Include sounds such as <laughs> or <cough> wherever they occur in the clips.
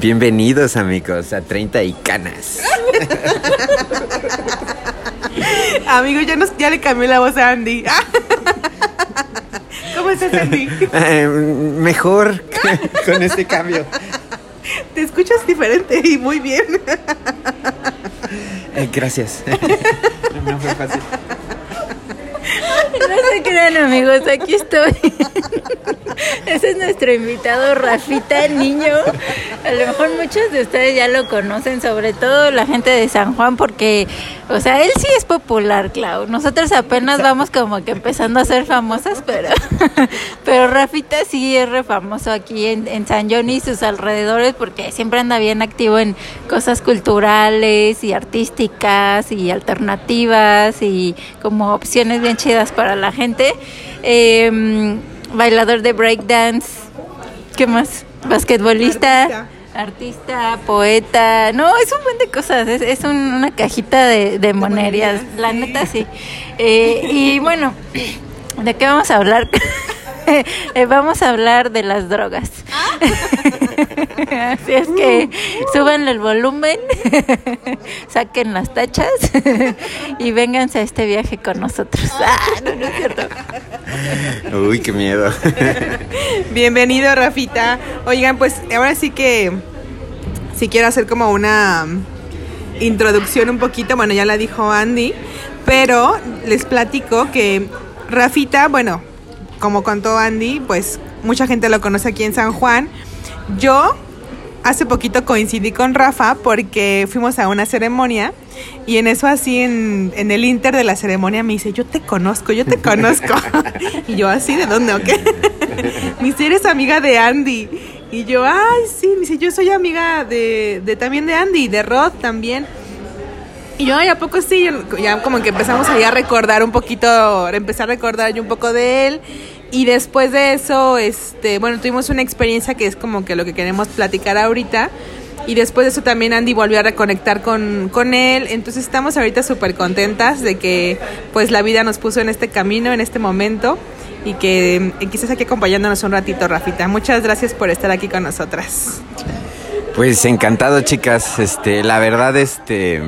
Bienvenidos amigos a 30 y canas. <laughs> Amigos, ya, nos, ya le cambié la voz a Andy. <laughs> ¿Cómo estás, Andy? Eh, mejor <laughs> con este cambio. Te escuchas diferente y muy bien. Eh, gracias. No fue fácil. No se crean amigos, aquí estoy. <laughs> Ese es nuestro invitado Rafita Niño. A lo mejor muchos de ustedes ya lo conocen, sobre todo la gente de San Juan, porque, o sea, él sí es popular, Clau. Nosotros apenas vamos como que empezando a ser famosas, pero, <laughs> pero Rafita sí es re famoso aquí en, en San John y sus alrededores, porque siempre anda bien activo en cosas culturales y artísticas y alternativas y como opciones bien chidas para la gente. Eh, bailador de breakdance. ¿Qué más? Basquetbolista. Artista. Artista, poeta, no, es un buen de cosas, es, es un- una cajita de, de monerías, la neta sí. Eh, y bueno, ¿de qué vamos a hablar? <laughs> <laughs> Eh, vamos a hablar de las drogas. <laughs> Así es que súbanle el volumen, <laughs> saquen las tachas y vénganse a este viaje con nosotros. Ah, no, no es cierto. Uy, qué miedo. Bienvenido, Rafita. Oigan, pues ahora sí que si quiero hacer como una introducción un poquito, bueno, ya la dijo Andy, pero les platico que Rafita, bueno, como contó Andy, pues mucha gente lo conoce aquí en San Juan. Yo hace poquito coincidí con Rafa porque fuimos a una ceremonia y en eso así en, en el inter de la ceremonia me dice, yo te conozco, yo te conozco. <laughs> <laughs> y yo así, ¿de dónde o qué? <laughs> me dice, eres amiga de Andy. Y yo, ay, sí, me dice, yo soy amiga de, de también de Andy, de Rod también. Y yo, ay, ¿a poco sí? Ya como que empezamos ahí a recordar un poquito, empecé a recordar yo un poco de él. Y después de eso, este, bueno, tuvimos una experiencia que es como que lo que queremos platicar ahorita. Y después de eso también Andy volvió a reconectar con, con él. Entonces estamos ahorita súper contentas de que pues la vida nos puso en este camino, en este momento. Y que eh, quizás aquí acompañándonos un ratito, Rafita. Muchas gracias por estar aquí con nosotras. Pues encantado, chicas. Este, la verdad, este,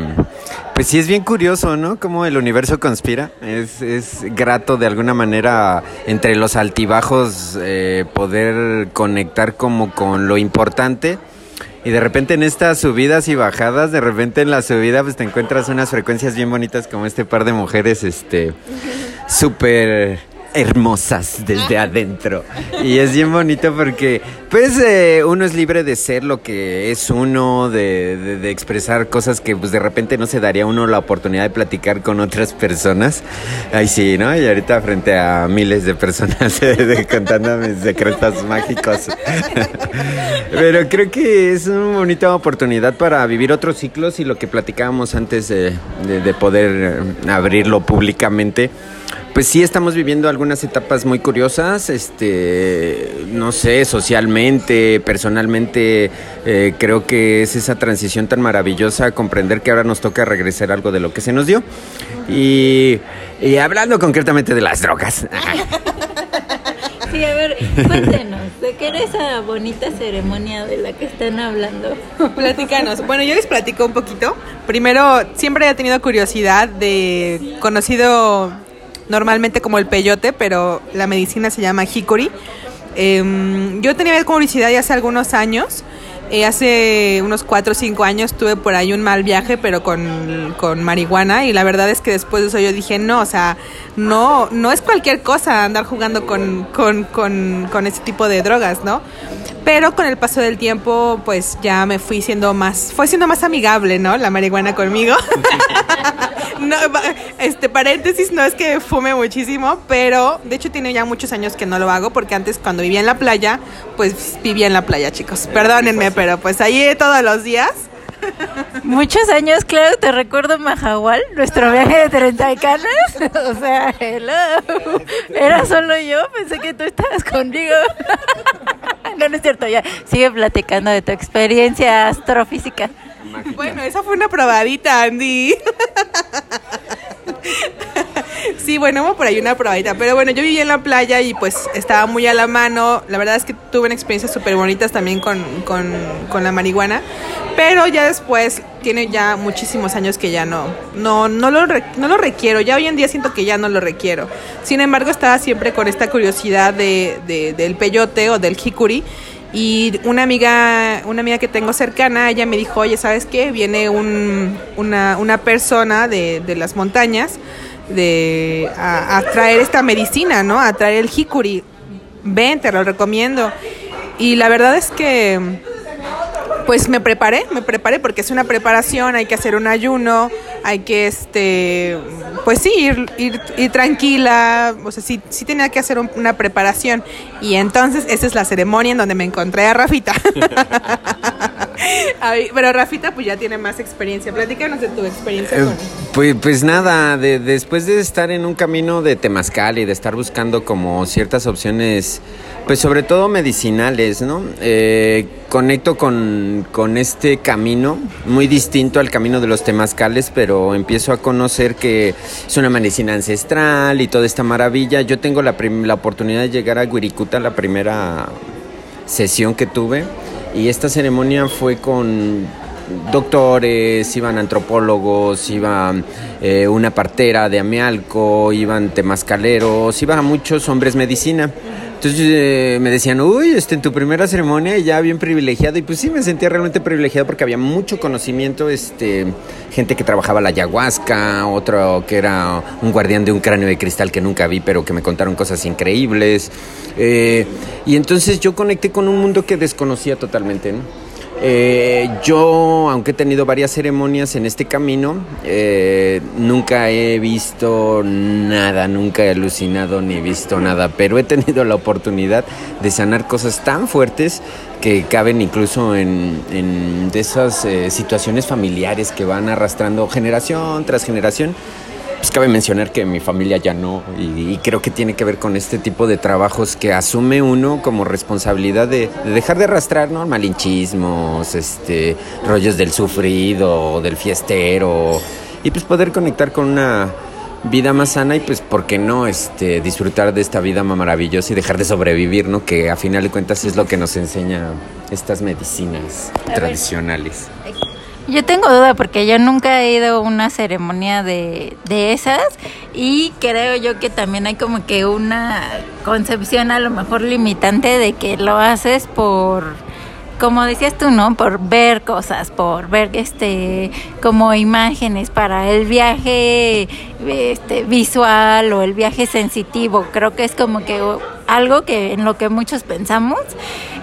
pues sí es bien curioso, ¿no? Cómo el universo conspira. Es, es grato de alguna manera entre los altibajos eh, poder conectar como con lo importante. Y de repente en estas subidas y bajadas, de repente en la subida pues te encuentras unas frecuencias bien bonitas como este par de mujeres, este, súper hermosas desde adentro. Y es bien bonito porque, pues, eh, uno es libre de ser lo que es uno, de, de- de expresar cosas que, pues, de repente no se daría uno la oportunidad de platicar con otras personas. Ay, sí, ¿no? Y ahorita frente a miles de personas <laughs> de- contando mis secretos mágicos. <laughs> Pero creo que es una bonita oportunidad para vivir otros ciclos y lo que platicábamos antes de, de- de poder eh, abrirlo públicamente. Pues sí, estamos viviendo algunas etapas muy curiosas, este, no sé, socialmente, personalmente, eh, creo que es esa transición tan maravillosa, comprender que ahora nos toca regresar algo de lo que se nos dio. Y, y hablando concretamente de las drogas. <laughs> Sí, a ver, cuéntenos, ¿de qué era esa bonita ceremonia de la que están hablando? Platícanos. Bueno, yo les platico un poquito. Primero, siempre he tenido curiosidad de conocido normalmente como el peyote, pero la medicina se llama hickory. Em, yo tenía curiosidad ya hace algunos años. Eh, hace unos 4 o 5 años tuve por ahí un mal viaje, pero con, con marihuana. Y la verdad es que después de eso yo dije, no, o sea, no, no es cualquier cosa andar jugando con, con, con, ese tipo de drogas, ¿no? Pero con el paso del tiempo, pues ya me fui siendo más, fue siendo más amigable, ¿no? La marihuana conmigo. <laughs> no, este paréntesis, no es que fume muchísimo, pero de hecho tiene ya muchos años que no lo hago porque antes cuando vivía en la playa, pues vivía en la playa, chicos. Perdónenme, pero pues ahí todos los días. Muchos años, claro, te recuerdo Majahual, nuestro viaje de 30 y canas. <laughs> O sea, hello. Era solo yo, pensé que tú estabas conmigo. <laughs> No, no es cierto, ya. Sigue platicando de tu experiencia astrofísica. Bueno, esa fue una probadita, Andy. Sí, bueno, hubo por ahí una probadita. Pero bueno, yo viví en la playa y pues estaba muy a la mano. La verdad es que tuve experiencias súper bonitas también con, con, con, la marihuana. Pero ya después, tiene ya muchísimos años que ya no, no, no, lo, no lo requiero. Ya hoy en día siento que ya no lo requiero. Sin embargo, estaba siempre con esta curiosidad de, de del peyote o del hikuri. Y una amiga, una amiga que tengo cercana, ella me dijo, oye, ¿sabes qué? Viene un, una, una persona de, de las montañas de a, traer esta medicina, ¿no? A traer el hikuri. Ven, te lo recomiendo. Y la verdad es que pues me preparé, me preparé porque es una preparación, hay que hacer un ayuno, hay que, este, pues sí, ir, ir, tranquila, o sea, sí, sí tenía que hacer una preparación. Y entonces esa es la ceremonia en donde me encontré a Rafita. <laughs> <laughs> pero Rafita pues ya tiene más experiencia. Platícanos de tu experiencia con pues, pues nada, de, después de estar en un camino de temazcal y de estar buscando como ciertas opciones pues sobre todo medicinales, ¿no? Eh, conecto con, con, este camino, muy distinto al camino de los temazcales, pero empiezo a conocer que es una medicina ancestral y toda esta maravilla. Yo tengo la, la oportunidad de llegar a Guiricuta, la primera sesión que tuve, y esta ceremonia fue con doctores, iban antropólogos, iban eh, una partera de Amialco, iban temazcaleros, iban muchos hombres medicina. Entonces eh, me decían, uy, este, en tu primera ceremonia ya bien privilegiado. Y pues sí, me sentía realmente privilegiado porque había mucho conocimiento, este, gente que trabajaba la ayahuasca, otro que era un guardián de un cráneo de cristal que nunca vi, pero que me contaron cosas increíbles. Eh, y entonces yo conecté con un mundo que desconocía totalmente, ¿no? Eh, yo, aunque he tenido varias ceremonias en este camino, eh, nunca he visto nada, nunca he alucinado ni visto nada, pero he tenido la oportunidad de sanar cosas tan fuertes que caben incluso en, en esas eh, situaciones familiares que van arrastrando generación tras generación pues cabe mencionar que mi familia ya no, y, creo que tiene que ver con este tipo de trabajos que asume uno como responsabilidad de, dejar de arrastrar, ¿no? Malinchismos, este, rollos del sufrido, del fiestero, y pues poder conectar con una vida más sana y pues por qué no este disfrutar de esta vida maravillosa y dejar de sobrevivir, ¿no? Que a final de cuentas es lo que nos enseña estas medicinas tradicionales. Yo tengo duda porque yo nunca he ido a una ceremonia de, de esas y creo yo que también hay como que una concepción a lo mejor limitante de que lo haces por como decías tú, ¿no? Por ver cosas, por ver este como imágenes para el viaje este visual o el viaje sensitivo. Creo que es como que algo que en lo que muchos pensamos,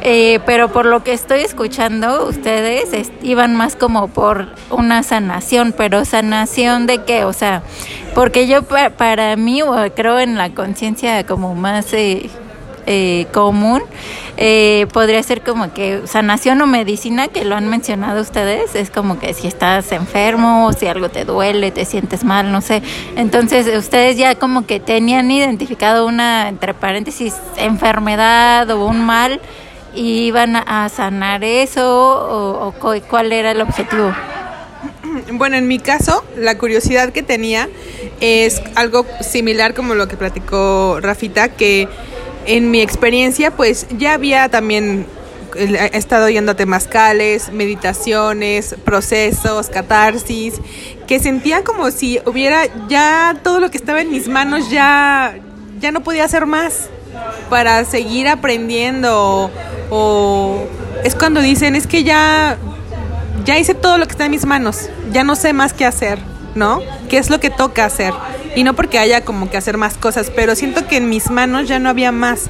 eh, pero por lo que estoy escuchando, ustedes iban más como por una sanación, pero sanación de qué, o sea, porque yo para mí creo en la conciencia como más eh, eh, común, eh, podría ser como que sanación o medicina, que lo han mencionado ustedes, es como que si estás enfermo, si algo te duele, te sientes mal, no sé. Entonces, ustedes ya como que tenían identificado una, entre paréntesis, enfermedad o un mal, y iban a sanar eso, o cuál era el objetivo. Bueno, en mi caso, la curiosidad que tenía es algo similar como lo que platicó Rafita, que en mi experiencia, pues ya había también he estado yendo a temazcales, meditaciones, procesos, catarsis, que sentía como si hubiera ya todo lo que estaba en mis manos ya ya no podía hacer más para seguir aprendiendo o, es cuando dicen es que ya ya hice todo lo que está en mis manos, ya no sé más qué hacer, ¿no? ¿Qué es lo que toca hacer? Y no porque haya como que hacer más cosas, pero siento que en mis manos ya no había más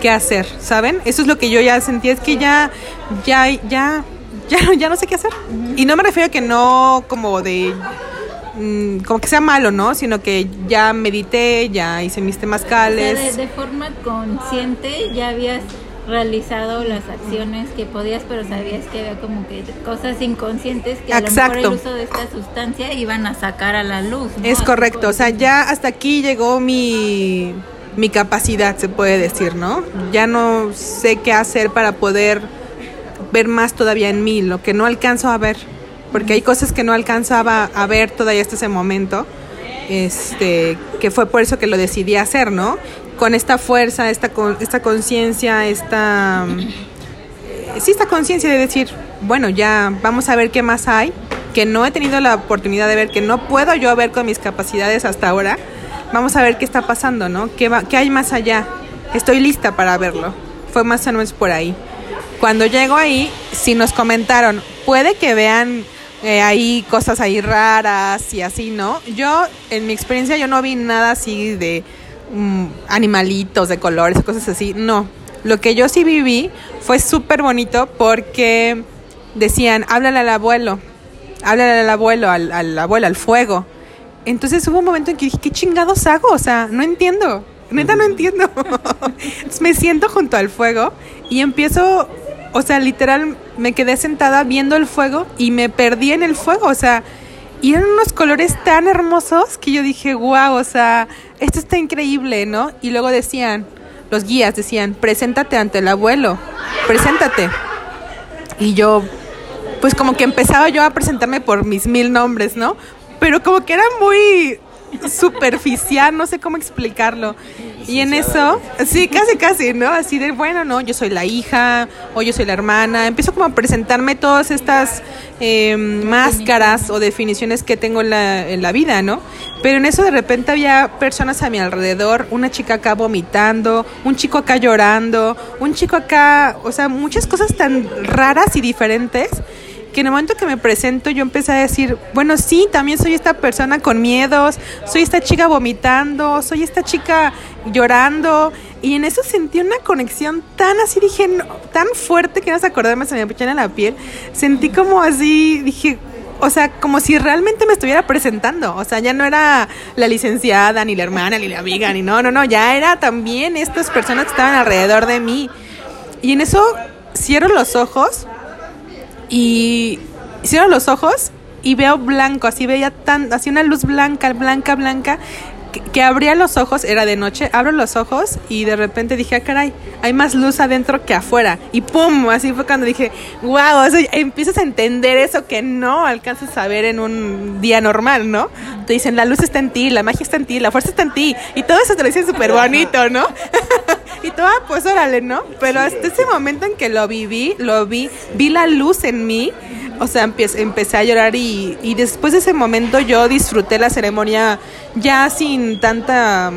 que hacer, ¿saben? Eso es lo que yo ya sentí, es que ya, ya, ya, ya, ya no sé qué hacer. Y no me refiero a que no como de mm, como que sea malo, ¿no? Sino que ya medité, ya hice mis temazcales. de, de forma consciente ya habías realizado las acciones que podías, pero sabías que había como que cosas inconscientes que a lo mejor el uso de esta sustancia iban a sacar a la luz. Es correcto, o sea, ya hasta aquí llegó mi, mi capacidad, se puede decir, ¿no? Ya no sé qué hacer para poder ver más todavía en mí, lo que no alcanzo a ver, porque hay cosas que no alcanzaba a ver todavía hasta ese momento, este, que fue por eso que lo decidí hacer, ¿no? Con esta fuerza, esta, esta conciencia, esta... eh, Sí, esta conciencia de decir, bueno, ya vamos a ver qué más hay, que no he tenido la oportunidad de ver, que no puedo yo ver con mis capacidades hasta ahora. Vamos a ver qué está pasando, ¿no? ¿Qué, qué hay más allá? Estoy lista para verlo. Fue más o menos por ahí. Cuando llego ahí, sí nos comentaron, puede que vean eh, ahí cosas ahí raras y así, ¿no? Yo, en mi experiencia, yo no vi nada así de mm, animalitos de colores, cosas así, no. Lo que yo sí viví fue súper bonito porque decían, háblale al abuelo, háblale al abuelo, al, al abuelo, al fuego. Entonces hubo un momento en que dije, ¿qué chingados hago? O sea, no entiendo. Neta, no entiendo. Entonces <laughs> me siento junto al fuego y empiezo, o sea, literal, me quedé sentada viendo el fuego y me perdí en el fuego. O sea, y eran unos colores tan hermosos que yo dije, wow, o sea, esto está increíble, ¿no? Y luego decían, los guías decían, preséntate ante el abuelo, preséntate. Y yo, pues como que empezaba yo a presentarme por mis mil nombres, ¿no? Pero como que era muy superficial, no sé cómo explicarlo. Y en eso, sí, casi, casi, ¿no? Así de, bueno, no, yo soy la hija, o yo soy la hermana. Empiezo como a presentarme todas estas eh, máscaras o definiciones que tengo en la, en la vida, ¿no? Pero en eso de repente había personas a mi alrededor, una chica acá vomitando, un chico acá llorando, un chico acá, o sea, muchas cosas tan raras y diferentes que en el momento que me presento yo empecé a decir, bueno, sí, también soy esta persona con miedos, soy esta chica vomitando, soy esta chica llorando. Y en eso sentí una conexión tan así, dije, no, tan fuerte que no se acordarme, se me apichan en la piel. Sentí como así, dije, o sea, como si realmente me estuviera presentando. O sea, ya no era la licenciada, ni la hermana, ni la amiga, ni no, no, no, ya era también estas personas que estaban alrededor de mí. Y en eso cierro los ojos y cierro los ojos y veo blanco, así veía tan, así una luz blanca, blanca, blanca, que, abría los ojos, era de noche, abro los ojos y de repente dije, ah, caray, hay más luz adentro que afuera. Y pum, así fue cuando dije, wow, o empiezas a entender eso que no alcanzas a ver en un día normal, ¿no? Te dicen, la luz está en ti, la magia está en ti, la fuerza está en ti, y todo eso te lo dicen súper bonito, ¿no? <laughs> y todo, ah, pues órale, ¿no? Pero hasta ese momento en que lo viví, lo vi, vi la luz en mí, o sea, empecé, empecé a llorar y, y después de ese momento yo disfruté la ceremonia ya sin tanta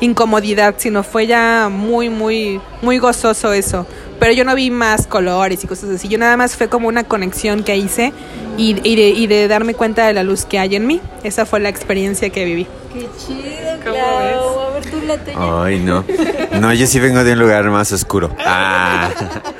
incomodidad, sino fue ya muy, muy, muy gozoso eso. Pero yo no vi más colores y cosas así. Yo nada más fue como una conexión que hice y, y de, y de darme cuenta de la luz que hay en mí. Esa fue la experiencia que viví. Qué chido, ¿Cómo Clau. A ver, tú la tuya. Ay, no. No, yo sí vengo de un lugar más oscuro. Ah.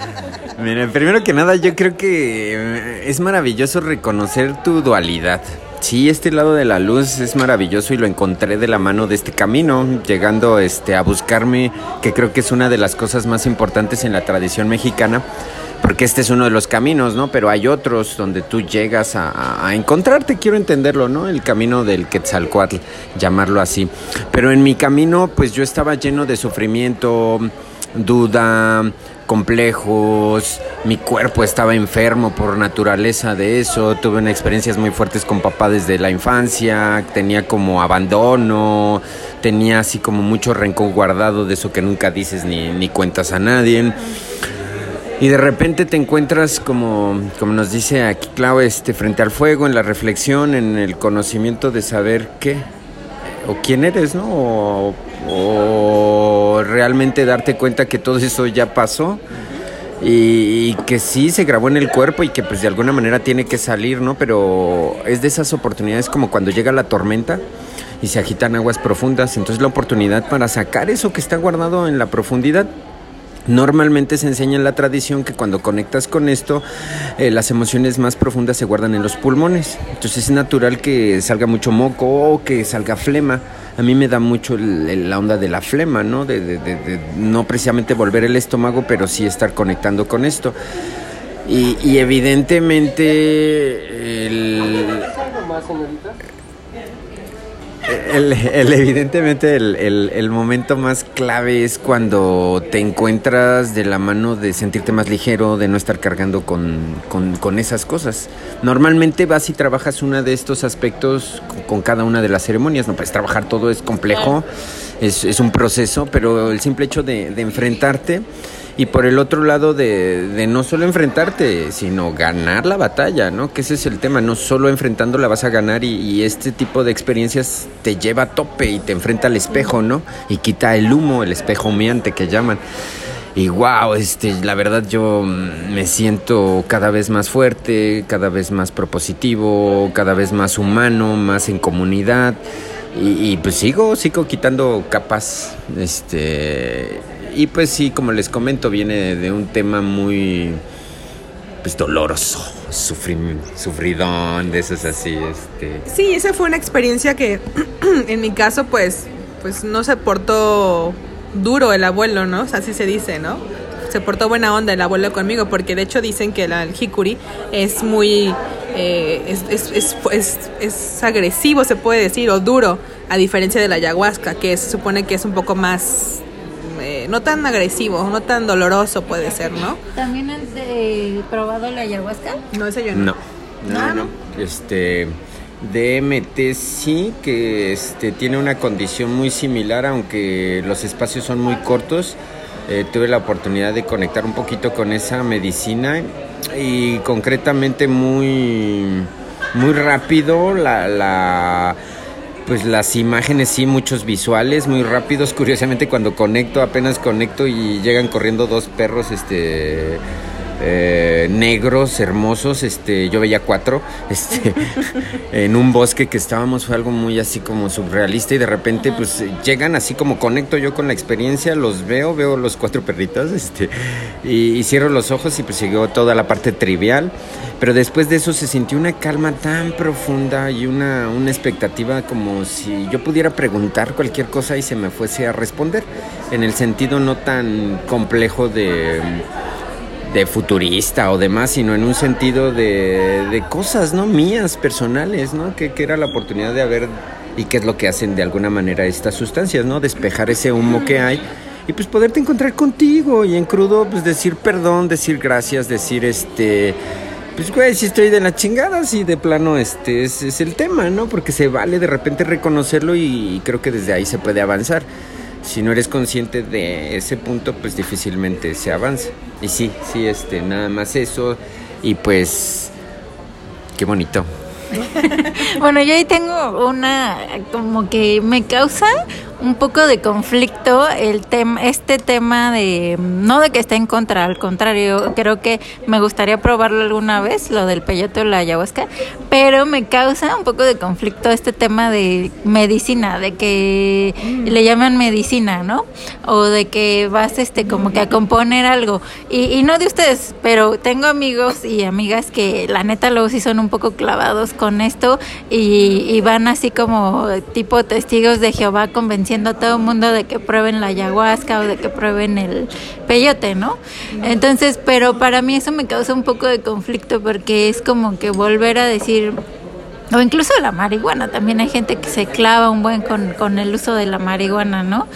<laughs> Miren, primero que nada, yo creo que eh, es maravilloso reconocer tu dualidad. Sí, este lado de la luz es maravilloso y lo encontré de la mano de este camino, llegando este, a buscarme, que creo que es una de las cosas más importantes en la tradición mexicana, porque este es uno de los caminos, ¿no? Pero hay otros donde tú llegas a, encontrarte, quiero entenderlo, ¿no? El camino del Quetzalcoatl, llamarlo así. Pero en mi camino, pues yo estaba lleno de sufrimiento, duda, complejos, mi cuerpo estaba enfermo por naturaleza de eso, tuve unas experiencias muy fuertes con papá desde la infancia, tenía como abandono, tenía así como mucho rencor guardado de eso que nunca dices ni, ni cuentas a nadie. Y de repente te encuentras como, como nos dice aquí Clau, este, frente al fuego, en la reflexión, en el conocimiento de saber qué o quién eres, ¿no? O, realmente darte cuenta que todo eso ya pasó y, y que sí se grabó en el cuerpo y que pues de alguna manera tiene que salir, ¿no? Pero es de esas oportunidades como cuando llega la tormenta y se agitan aguas profundas, entonces la oportunidad para sacar eso que está guardado en la profundidad. Normalmente se enseña en la tradición que cuando conectas con esto, eh, las emociones más profundas se guardan en los pulmones. Entonces es natural que salga mucho moco o que salga flema. A mí me da mucho el- la onda de la flema, ¿no? De, de- de- de no precisamente volver el estómago, pero sí estar conectando con esto. Y, y evidentemente el, el, el- evidentemente el, el- momento más clave es cuando te encuentras de la mano de sentirte más ligero, de no estar cargando con, con- con esas cosas. Normalmente vas y trabajas uno de estos aspectos con, con cada una de las ceremonias. No puedes trabajar todo, es complejo, es, es un proceso, pero el simple hecho de, de enfrentarte y por el otro lado de, no solo enfrentarte, sino ganar la batalla, ¿no? Que ese es el tema, no solo enfrentándola vas a ganar y, este tipo de experiencias te lleva a tope y te enfrenta al espejo, ¿no? Y quita el humo, el espejo humeante que llaman. Y wow, este, la verdad yo me siento cada vez más fuerte, cada vez más propositivo, cada vez más humano, más en comunidad. Y, y, pues sigo, sigo quitando capas. Este. Y pues sí, como les comento, viene de un tema muy pues doloroso, sufrim- sufridón, de esos así, este. Sí, esa fue una experiencia que <clears throat> en mi caso pues pues no se portó duro el abuelo, ¿no? O sea, así se dice, ¿no? Se portó buena onda el abuelo conmigo porque de hecho dicen que el hikuri es muy eh, es, es, es, es- es agresivo, se puede decir, o duro, a diferencia de la ayahuasca, que se supone que es un poco más no tan agresivo, no tan doloroso puede ser, ¿no? ¿También has eh, probado la ayahuasca? No, ese yo No, no, Ah, no. Este. DMT sí, que este, tiene una condición muy similar, aunque los espacios son muy cortos. Eh, tuve la oportunidad de conectar un poquito con esa medicina y concretamente muy, muy rápido la, la- pues las imágenes sí, muchos visuales muy rápidos. Curiosamente cuando conecto, apenas conecto y llegan corriendo dos perros, este eh, negros, hermosos, este, yo veía cuatro, <laughs> este, en un bosque que estábamos, fue algo muy así como surrealista y de repente pues llegan así como conecto yo con la experiencia, los veo, veo los cuatro perritos, este, y, y cierro los ojos y pues llegó toda la parte trivial, pero después de eso se sintió una calma tan profunda y una, una expectativa como si yo pudiera preguntar cualquier cosa y se me fuese a responder, en el sentido no tan complejo de de futurista o demás, sino en un sentido de, de cosas, ¿no? Mías, personales, ¿no? Que, que era la oportunidad de haber y qué es lo que hacen de alguna manera estas sustancias, ¿no? Despejar ese humo que hay y pues poderte encontrar contigo y en crudo pues decir perdón, decir gracias, decir este... Pues güey, si estoy de la chingada, sí, de plano este es, es el tema, ¿no? Porque se vale de repente reconocerlo y creo que desde ahí se puede avanzar si no eres consciente de ese punto, pues difícilmente se avanza. Y sí, sí, este, nada más eso. Y pues, qué bonito. <laughs> Bueno, yo ahí tengo una como que me causa un poco de conflicto el tema este tema de no de que esté en contra, al contrario, creo que me gustaría probarlo alguna vez lo del peyote o la ayahuasca, pero me causa un poco de conflicto este tema de medicina, de que le llaman medicina, ¿no? O de que vas este como que a componer algo y, y no de ustedes, pero tengo amigos y amigas que la neta luego sí son un poco clavados con esto y, y van así como tipo testigos de Jehová convenciendo a todo el mundo de que prueben la ayahuasca o de que prueben el peyote, ¿no? Entonces, pero para mí eso me causa un poco de conflicto porque es como que volver a decir o incluso la marihuana, también hay gente que se clava un buen con, con el uso de la marihuana, ¿no?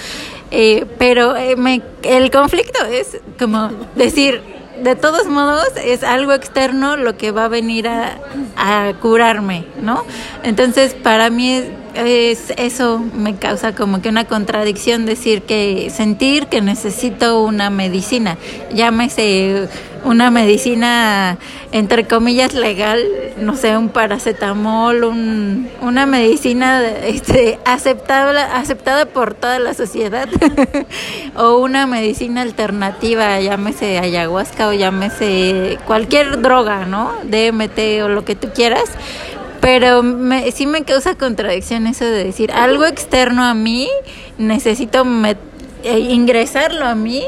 Eh, pero eh, me, el conflicto es como decir, de todos modos, es algo externo lo que va a venir a, a curarme, ¿no? Entonces, para mí es, es- eso me causa como que una contradicción decir que sentir que necesito una medicina, llámese una medicina entre comillas legal, no sé, un paracetamol, un, una medicina este, aceptable, aceptada por toda la sociedad, <laughs> o una medicina alternativa, llámese ayahuasca o llámese cualquier droga, ¿no? DMT o lo que tú quieras. Pero me, sí me causa contradicción eso de decir algo externo a mí, necesito met- eh, ingresarlo a mí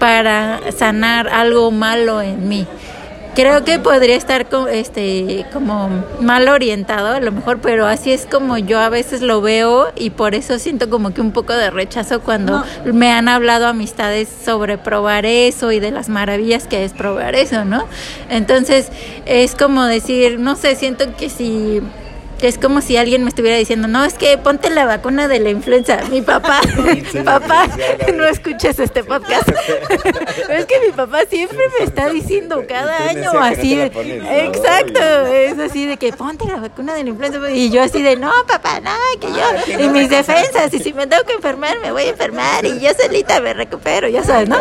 para sanar algo malo en mí. Creo que podría estar co- este como mal orientado a lo mejor, pero así es como yo a veces lo veo y por eso siento como que un poco de rechazo cuando me han hablado amistades sobre probar eso y de las maravillas que es probar eso, ¿no? Entonces es como decir, no sé, siento que si es como si alguien me estuviera diciendo, no, es que ponte la vacuna de la influenza. Mi papá, <laughs> papá, no escuches este podcast. <laughs> es que mi papá siempre me está diciendo cada año así. exacto, es así de que ponte la vacuna de la influenza. Y yo así de, no, papá, no, que yo, y mis defensas, y si me tengo que enfermar, me voy a enfermar, y yo solita me recupero, ya sabes, ¿no?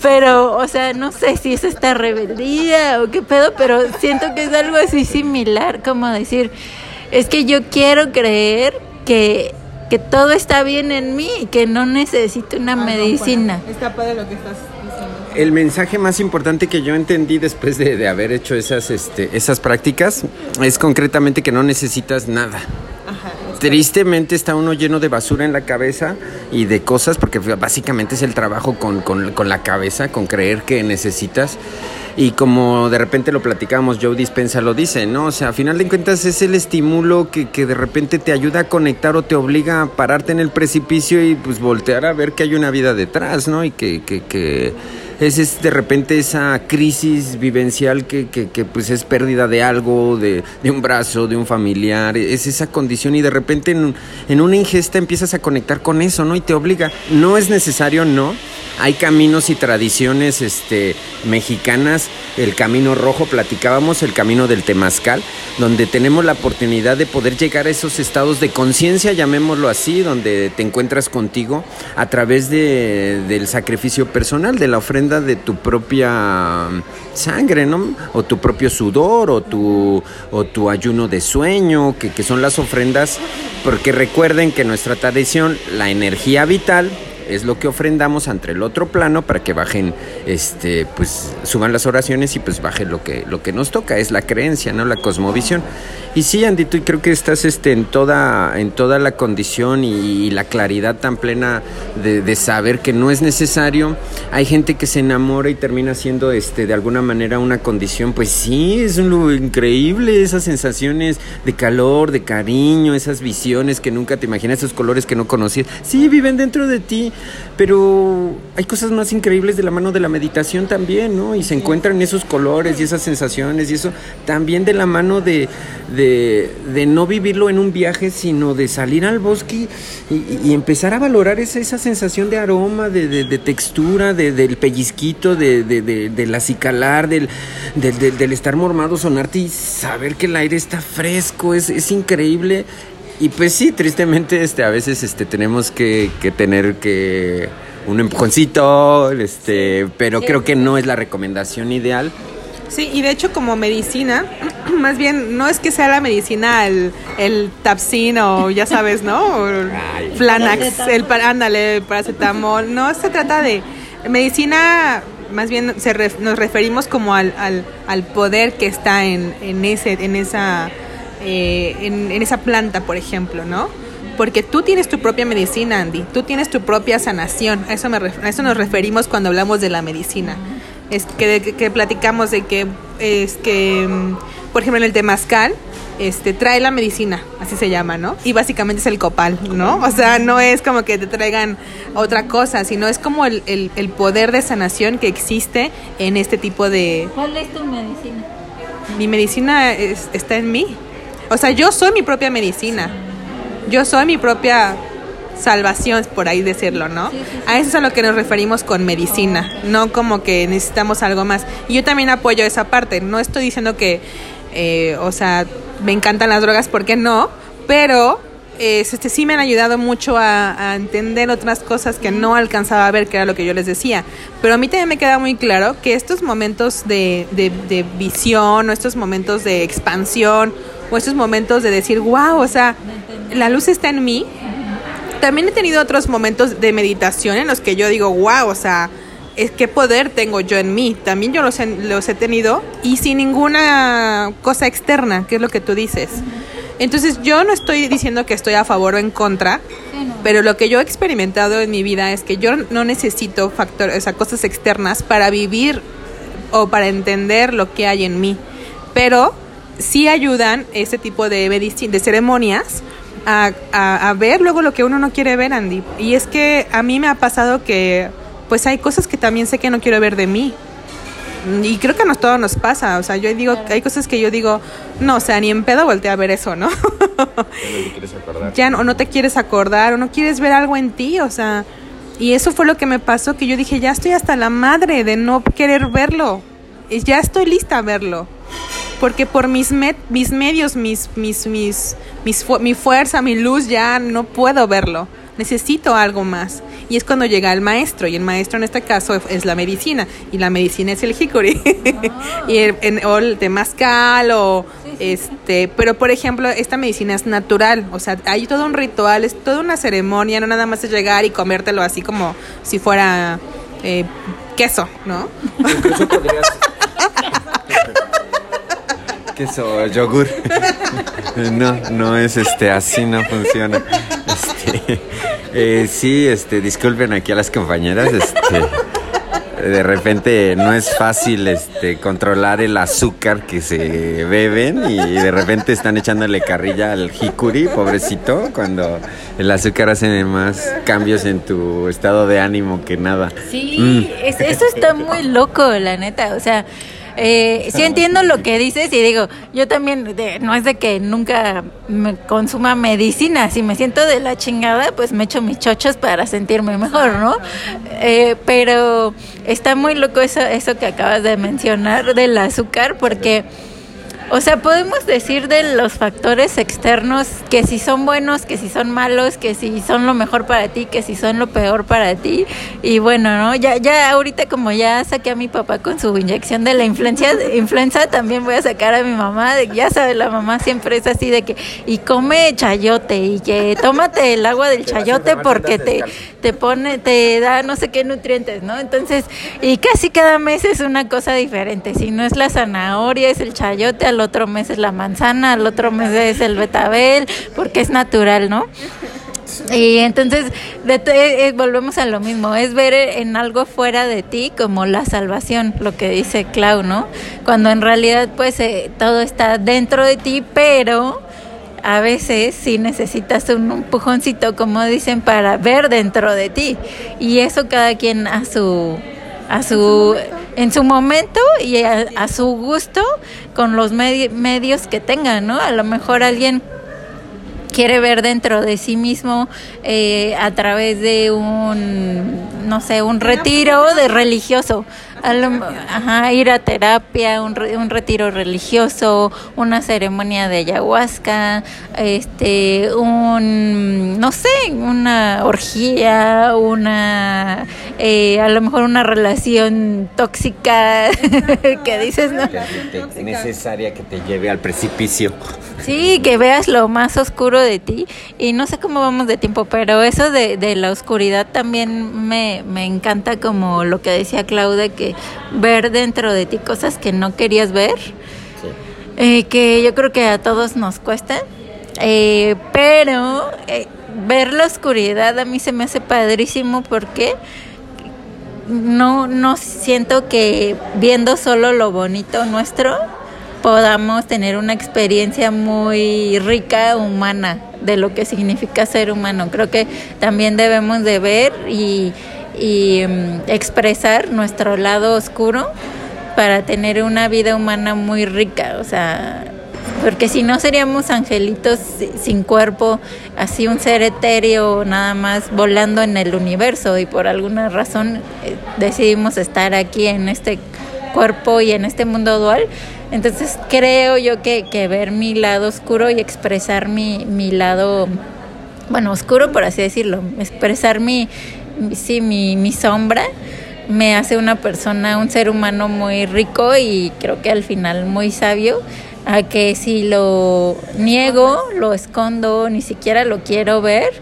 Pero, o sea, no sé si es esta rebeldía o qué pedo, pero siento que es algo así similar, como decir es que yo quiero creer que, que todo está bien en mí y que no necesito una medicina. está padre lo que estás diciendo. El mensaje más importante que yo entendí después de, de haber hecho esas, este, esas prácticas es concretamente que no necesitas nada. Tristemente está uno lleno de basura en la cabeza y de cosas, porque básicamente es el trabajo con, con, con la cabeza, con creer que necesitas. Y como de repente lo platicamos, Joe Dispensa lo dice, ¿no? O sea, a final de cuentas es el estímulo que, que, de repente te ayuda a conectar o te obliga a pararte en el precipicio y pues voltear a ver que hay una vida detrás, ¿no? Y que, que, que es, es, de repente esa crisis vivencial que, que, que, pues es pérdida de algo, de, de, un brazo, de un familiar, es esa condición y de repente en, en una ingesta empiezas a conectar con eso, ¿no? Y te obliga. No es necesario, no hay caminos y tradiciones este, mexicanas, el camino rojo, platicábamos, el camino del temazcal, donde tenemos la oportunidad de poder llegar a esos estados de conciencia, llamémoslo así, donde te encuentras contigo a través de, del sacrificio personal, de la ofrenda de tu propia sangre, ¿no? O tu propio sudor, o tu, o tu ayuno de sueño, que, que son las ofrendas, porque recuerden que nuestra tradición, la energía vital, es lo que ofrendamos ante el otro plano para que bajen, este, pues suban las oraciones y pues baje lo que, lo que nos toca, es la creencia, ¿no? La cosmovisión. Y sí, Andy, tú creo que estás este, en, toda, en toda la condición y, la claridad tan plena de, de, saber que no es necesario. Hay gente que se enamora y termina siendo este, de alguna manera una condición, pues sí, es lo increíble, esas sensaciones de calor, de cariño, esas visiones que nunca te imaginas, esos colores que no conocías. Sí, viven dentro de ti, pero hay cosas más increíbles de la mano de la meditación también, ¿no? Y se encuentran esos colores y esas sensaciones y eso también de la mano de, de, de no vivirlo en un viaje, sino de salir al bosque y, y empezar a valorar esa, esa sensación de aroma, de, de, de textura, del pellizquito, del acicalar, del, del, estar mormado, sonarte y saber que el aire está fresco, es, es increíble. Y pues sí, tristemente este, a veces este, tenemos que, que tener que un empujoncito, este, pero creo que no es la recomendación ideal. Sí, y de hecho como medicina, <clears throat> más bien no es que sea la medicina el, el Tapsin o ya sabes, ¿no? O Flanax, el ándale, el paracetamol, no, se trata de medicina, más bien se ref, nos referimos como al, al, al, poder que está en, en, ese, en esa eh, en, en, esa planta, por ejemplo, ¿no? Porque tú tienes tu propia medicina, Andy, tú tienes tu propia sanación, a eso, me a eso nos referimos cuando hablamos de la medicina. Es que, que, que platicamos de que, es que, por ejemplo, en el temazcal, este, trae la medicina, así se llama, ¿no? Y básicamente es el copal, ¿no? O sea, no es como que te traigan otra cosa, sino es como el, el, el poder de sanación que existe en este tipo de... ¿Cuál es tu medicina? Mi medicina es, está en mí. O sea, yo soy mi propia medicina. Yo soy mi propia salvación, por ahí decirlo, ¿no? Sí, sí, sí. A eso es a lo que nos referimos con medicina, no como que necesitamos algo más. Y yo también apoyo esa parte. No estoy diciendo que, eh, o sea, me encantan las drogas, porque no, pero eh, este, sí me han ayudado mucho a, a, entender otras cosas que no alcanzaba a ver, que era lo que yo les decía. Pero a mí también me queda muy claro que estos momentos de, de, de visión o estos momentos de expansión o estos momentos de decir, wow, o sea, la luz está en mí. También he tenido otros momentos de meditación en los que yo digo, wow, o sea, es qué poder tengo yo en mí. También yo los he, los he tenido y sin ninguna cosa externa, que es lo que tú dices. Entonces yo no estoy diciendo que estoy a favor o en contra, pero lo que yo he experimentado en mi vida es que yo no necesito factores, o sea, cosas externas para vivir o para entender lo que hay en mí. Pero sí ayudan ese tipo de, de ceremonias a, a, a, ver luego lo que uno no quiere ver, Andy. Y es que a mí me ha pasado que pues hay cosas que también sé que no quiero ver de mí. Y creo que a nos todo nos pasa, o sea, yo digo, hay cosas que yo digo, no, o sea, ni en pedo volteé a ver eso, ¿no? <laughs> ya no, no te quieres acordar o no quieres ver algo en ti, o sea, y eso fue lo que me pasó, que yo dije, ya estoy hasta la madre de no querer verlo, y ya estoy lista a verlo, porque por mis, mis medios, mis, mis, mis, mis mi fuerza, mi luz, ya no puedo verlo necesito algo más. Y es cuando llega el maestro, y el maestro en este caso es la medicina, y la medicina es el hickory, ah. <laughs> y el, o el temazcal, o este, pero por ejemplo, esta medicina es natural, o sea, hay todo un ritual, es toda una ceremonia, no nada más es llegar y comértelo así como si fuera eh, queso, ¿no? Incluso podrías... <laughs> queso, yogur. <laughs> No, no es este, así no funciona. Este, eh, sí, este, disculpen aquí a las compañeras, este, de repente no es fácil este, controlar el azúcar que se beben y de repente están echándole carrilla al jicuri, pobrecito, cuando el azúcar hace más cambios en tu estado de ánimo que nada. Sí, mm. eso está muy loco, la neta, o sea... Eh, sí entiendo lo que dices y digo, yo también, no es de que nunca me consuma medicina, si me siento de la chingada, pues me echo mis chochos para sentirme mejor, ¿no? Eh, pero está muy loco eso, eso que acabas de mencionar del azúcar, porque... O sea, podemos decir de los factores externos que si son buenos, que si son malos, que si son lo mejor para ti, que si son lo peor para ti. Y bueno, ¿no? Ya, ya ahorita como ya saqué a mi papá con su inyección de la influencia, influenza, también voy a sacar a mi mamá. De, ya sabe, la mamá siempre es así de que, y come chayote, y que tómate el agua del <laughs> chayote porque te, te pone, te da no sé qué nutrientes, ¿no? Entonces, y casi cada mes es una cosa diferente. Si no es la zanahoria, es el chayote, al otro mes es la manzana, al otro mes es el betabel, porque es natural, ¿no? Y entonces de, eh, eh, volvemos a lo mismo, es ver en algo fuera de ti como la salvación, lo que dice Clau, ¿no? Cuando en realidad pues eh, todo está dentro de ti, pero a veces sí necesitas un empujoncito, como dicen, para ver dentro de ti. Y eso cada quien a su a su en su momento y a, su gusto con los medios que tengan, ¿no? A lo mejor alguien quiere ver dentro de sí mismo eh, a través de un, no sé, un retiro de religioso ajá, ir a terapia, un, un, retiro religioso, una ceremonia de ayahuasca, este, un, no sé, una orgía, una, eh, a lo mejor una relación tóxica <laughs> que dices, ¿no? necesaria que te lleve al precipicio. Sí, que veas lo más oscuro de ti. Y no sé cómo vamos de tiempo, pero eso de, de la oscuridad también me, me encanta como lo que decía Claudia, que ver dentro de ti cosas que no querías ver, eh, que yo creo que a todos nos cuesta, eh, pero eh, ver la oscuridad a mí se me hace padrísimo porque no, no siento que viendo solo lo bonito nuestro podamos tener una experiencia muy rica, humana, de lo que significa ser humano. Creo que también debemos de ver y y mm, expresar nuestro lado oscuro para tener una vida humana muy rica, o sea, porque si no seríamos angelitos sin cuerpo, así un ser etéreo nada más volando en el universo y por alguna razón eh, decidimos estar aquí en este cuerpo y en este mundo dual. Entonces creo yo que, que ver mi lado oscuro y expresar mi, mi lado, bueno, oscuro por así decirlo, expresar mi, sí, mi, mi sombra me hace una persona, un ser humano muy rico y creo que al final muy sabio, a que si lo niego, lo escondo, ni siquiera lo quiero ver,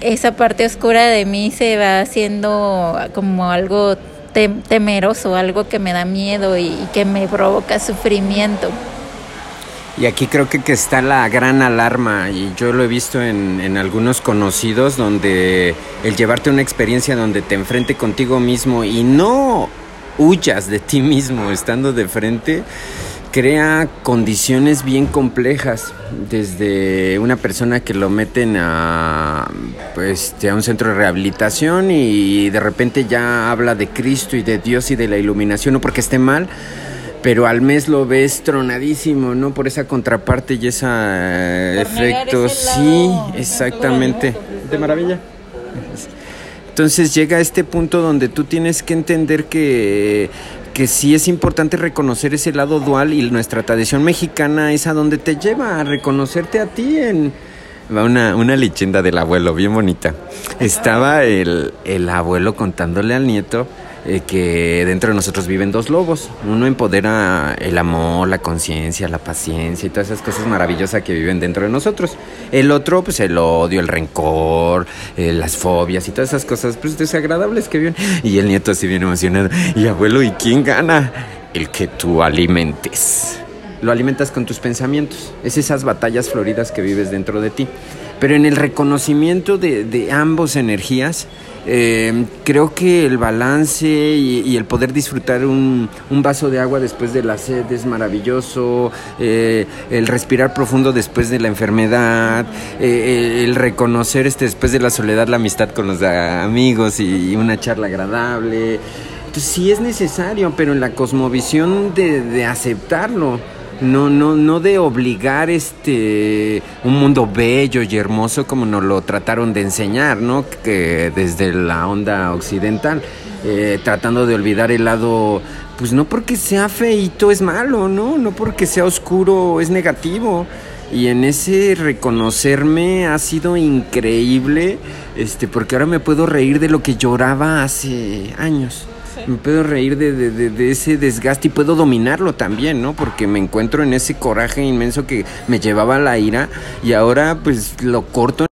esa parte oscura de mí se va haciendo como algo temeroso, algo que me da miedo y que me provoca sufrimiento. Y aquí creo que, que, está la gran alarma y yo lo he visto en, en, algunos conocidos donde el llevarte una experiencia donde te enfrente contigo mismo y no huyas de ti mismo estando de frente, crea condiciones bien complejas, desde una persona que lo meten a, pues, a un centro de rehabilitación y de repente ya habla de Cristo y de Dios y de la iluminación, no porque esté mal, pero al mes lo ves tronadísimo, ¿no? Por esa contraparte y ese efecto. Sí, exactamente. De maravilla. Entonces llega a este punto donde tú tienes que entender que que sí es importante reconocer ese lado dual y nuestra tradición mexicana es a donde te lleva a reconocerte a ti en una, una leyenda del abuelo bien bonita. Estaba el, el abuelo contándole al nieto eh, que dentro de nosotros viven dos lobos. Uno empodera el amor, la conciencia, la paciencia y todas esas cosas maravillosas que viven dentro de nosotros. El otro, pues el odio, el rencor, eh, las fobias y todas esas cosas pues, desagradables que viven. Y el nieto así bien emocionado. Y abuelo, ¿y quién gana? El que tú alimentes. Lo alimentas con tus pensamientos. Es esas batallas floridas que vives dentro de ti. Pero en el reconocimiento de, de ambos energías, eh, creo que el balance y, el poder disfrutar un, vaso de agua después de la sed es maravilloso, eh, el respirar profundo después de la enfermedad, eh, el reconocer este, después de la soledad la amistad con los amigos y, una charla agradable. Entonces sí es necesario, pero en la cosmovisión de aceptarlo no, no, no de obligar este un mundo bello y hermoso como nos lo trataron de enseñar, ¿no? Que desde la onda occidental, eh, tratando de olvidar el lado, pues no porque sea feito es malo, ¿no? No porque sea oscuro es negativo. Y en ese reconocerme ha sido increíble, este, porque ahora me puedo reír de lo que lloraba hace años me puedo reír de, de, ese desgaste y puedo dominarlo también, ¿no? Porque me encuentro en ese coraje inmenso que me llevaba la ira y ahora pues lo corto